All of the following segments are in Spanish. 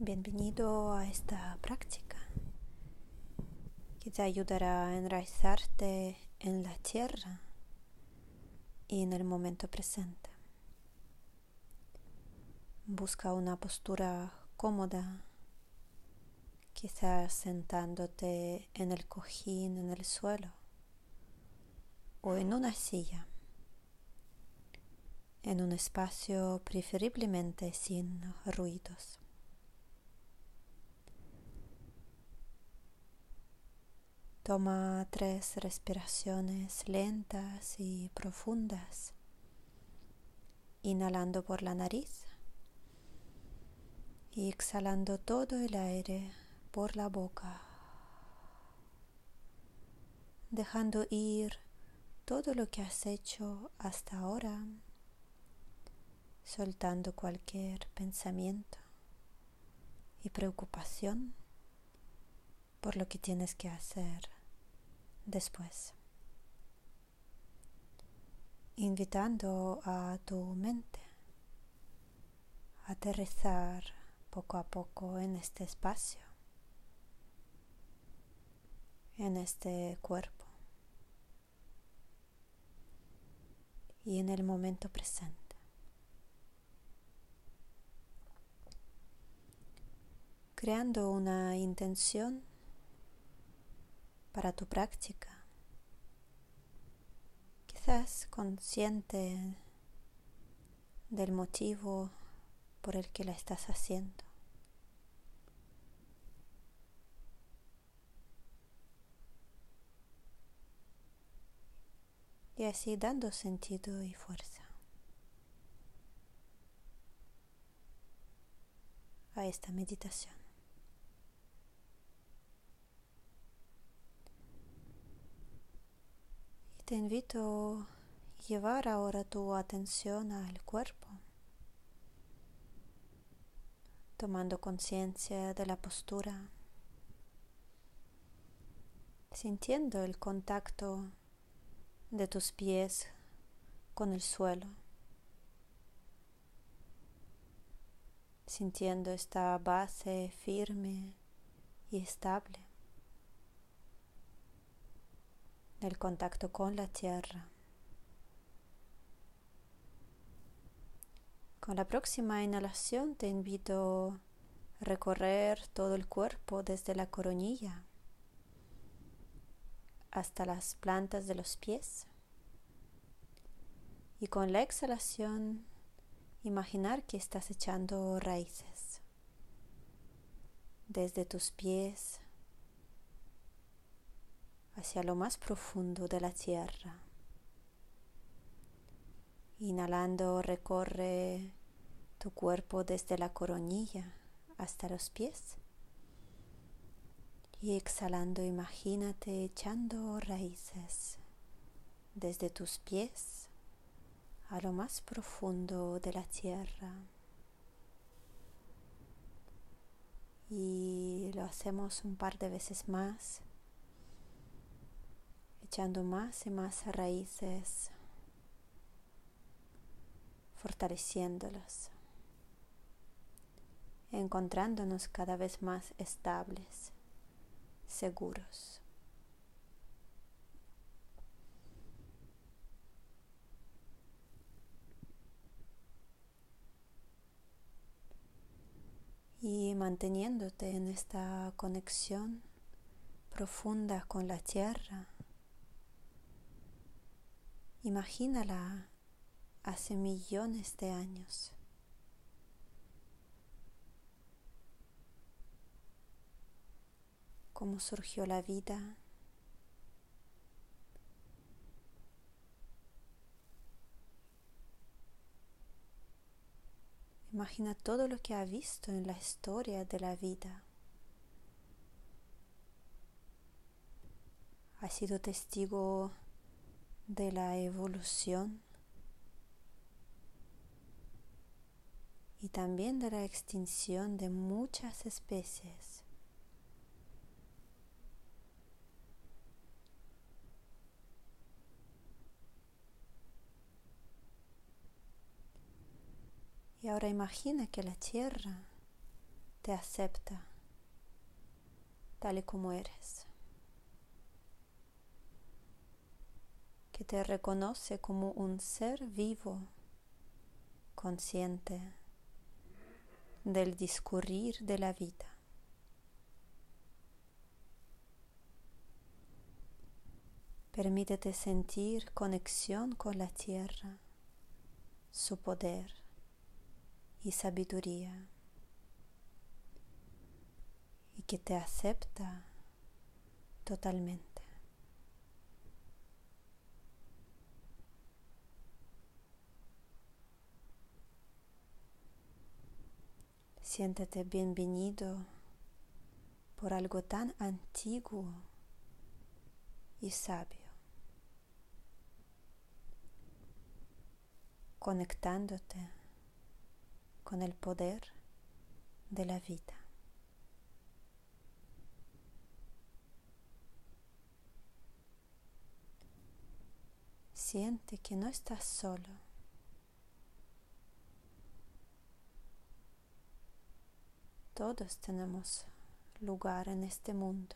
Bienvenido a esta práctica que te ayudará a enraizarte en la tierra y en el momento presente. Busca una postura cómoda, quizás sentándote en el cojín en el suelo o en una silla, en un espacio preferiblemente sin ruidos. Toma tres respiraciones lentas y profundas, inhalando por la nariz y exhalando todo el aire por la boca, dejando ir todo lo que has hecho hasta ahora, soltando cualquier pensamiento y preocupación por lo que tienes que hacer después, invitando a tu mente a aterrizar poco a poco en este espacio, en este cuerpo y en el momento presente. creando una intención para tu práctica. Quizás consciente del motivo por el que la estás haciendo. Y así dando sentido y fuerza a esta meditación. Te invito a llevar ahora tu atención al cuerpo, tomando conciencia de la postura, sintiendo el contacto de tus pies con el suelo, sintiendo esta base firme y estable. El contacto con la tierra. Con la próxima inhalación te invito a recorrer todo el cuerpo desde la coronilla hasta las plantas de los pies. Y con la exhalación imaginar que estás echando raíces desde tus pies hacia lo más profundo de la tierra. Inhalando recorre tu cuerpo desde la coronilla hasta los pies. Y exhalando imagínate echando raíces desde tus pies a lo más profundo de la tierra. Y lo hacemos un par de veces más echando más y más raíces, fortaleciéndolas, encontrándonos cada vez más estables, seguros. Y manteniéndote en esta conexión profunda con la tierra, Imagínala hace millones de años. Cómo surgió la vida. Imagina todo lo que ha visto en la historia de la vida. Ha sido testigo de la evolución y también de la extinción de muchas especies. Y ahora imagina que la Tierra te acepta tal y como eres, que te reconoce como un ser vivo, consciente del discurrir de la vida. Permítete sentir conexión con la tierra, su poder y sabiduría, y que te acepta totalmente. Siéntete bienvenido por algo tan antiguo y sabio. conectándote con el poder de la vida. Siente que no estás solo. Todos tenemos lugar en este mundo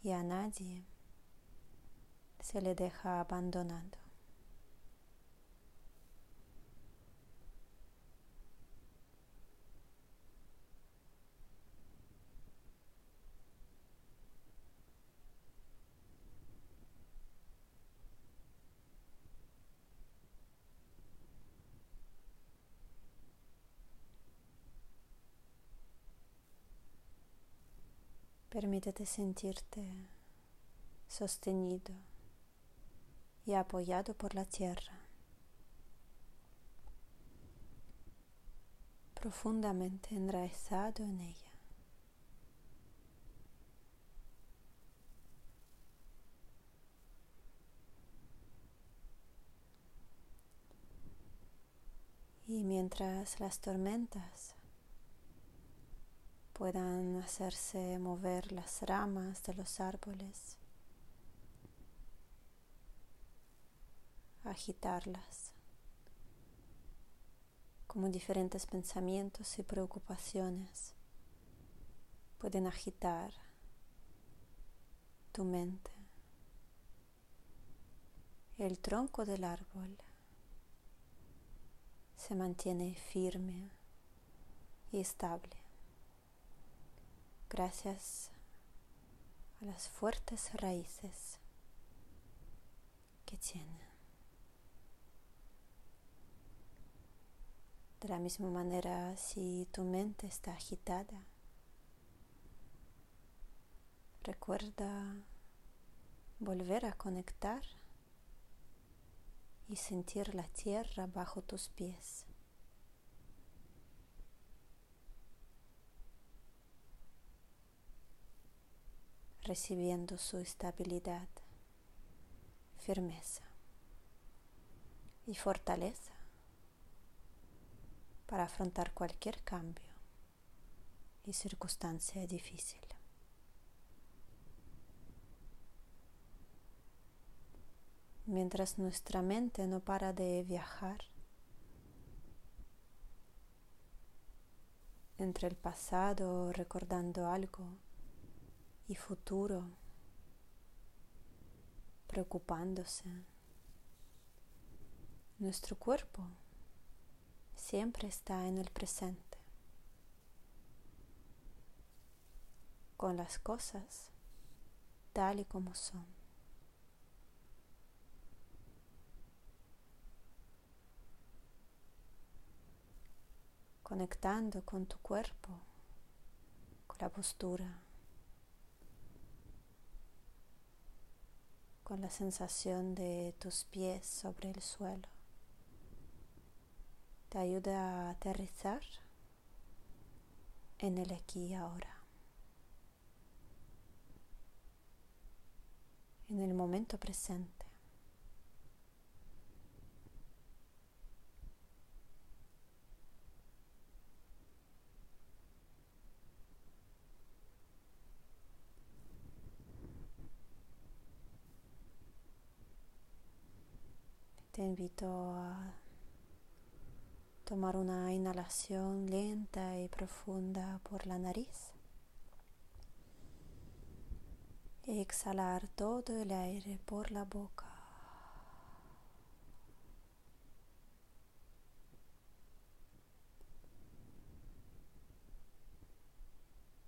y a nadie se le deja abandonado. Permítete sentirte sostenido y apoyado por la tierra, profundamente enraizado en ella. Y mientras las tormentas puedan hacerse mover las ramas de los árboles, agitarlas, como diferentes pensamientos y preocupaciones pueden agitar tu mente. El tronco del árbol se mantiene firme y estable gracias a las fuertes raíces que tiene. De la misma manera, si tu mente está agitada, recuerda volver a conectar y sentir la tierra bajo tus pies. Recibiendo su estabilidad, firmeza y fortaleza para afrontar cualquier cambio y circunstancia difícil. Mientras nuestra mente no para de viajar entre el pasado recordando algo y futuro preocupándose, nuestro cuerpo siempre está en el presente, con las cosas tal y como son. conectando con tu cuerpo, con la postura, con la sensación de tus pies sobre el suelo te ayuda a aterrizar en el aquí y ahora, en el momento presente. Te invito a Tomar una inhalación lenta y profunda por la nariz. Exhalar todo el aire por la boca.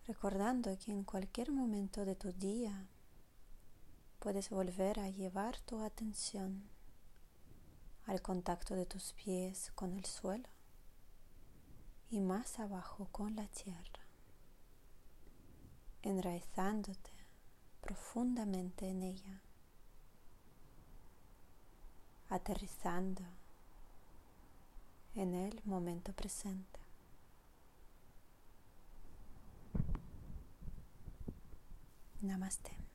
Recordando que en cualquier momento de tu día puedes volver a llevar tu atención al contacto de tus pies con el suelo y más abajo con la tierra, enraizándote profundamente en ella, aterrizando en el momento presente. Namaste.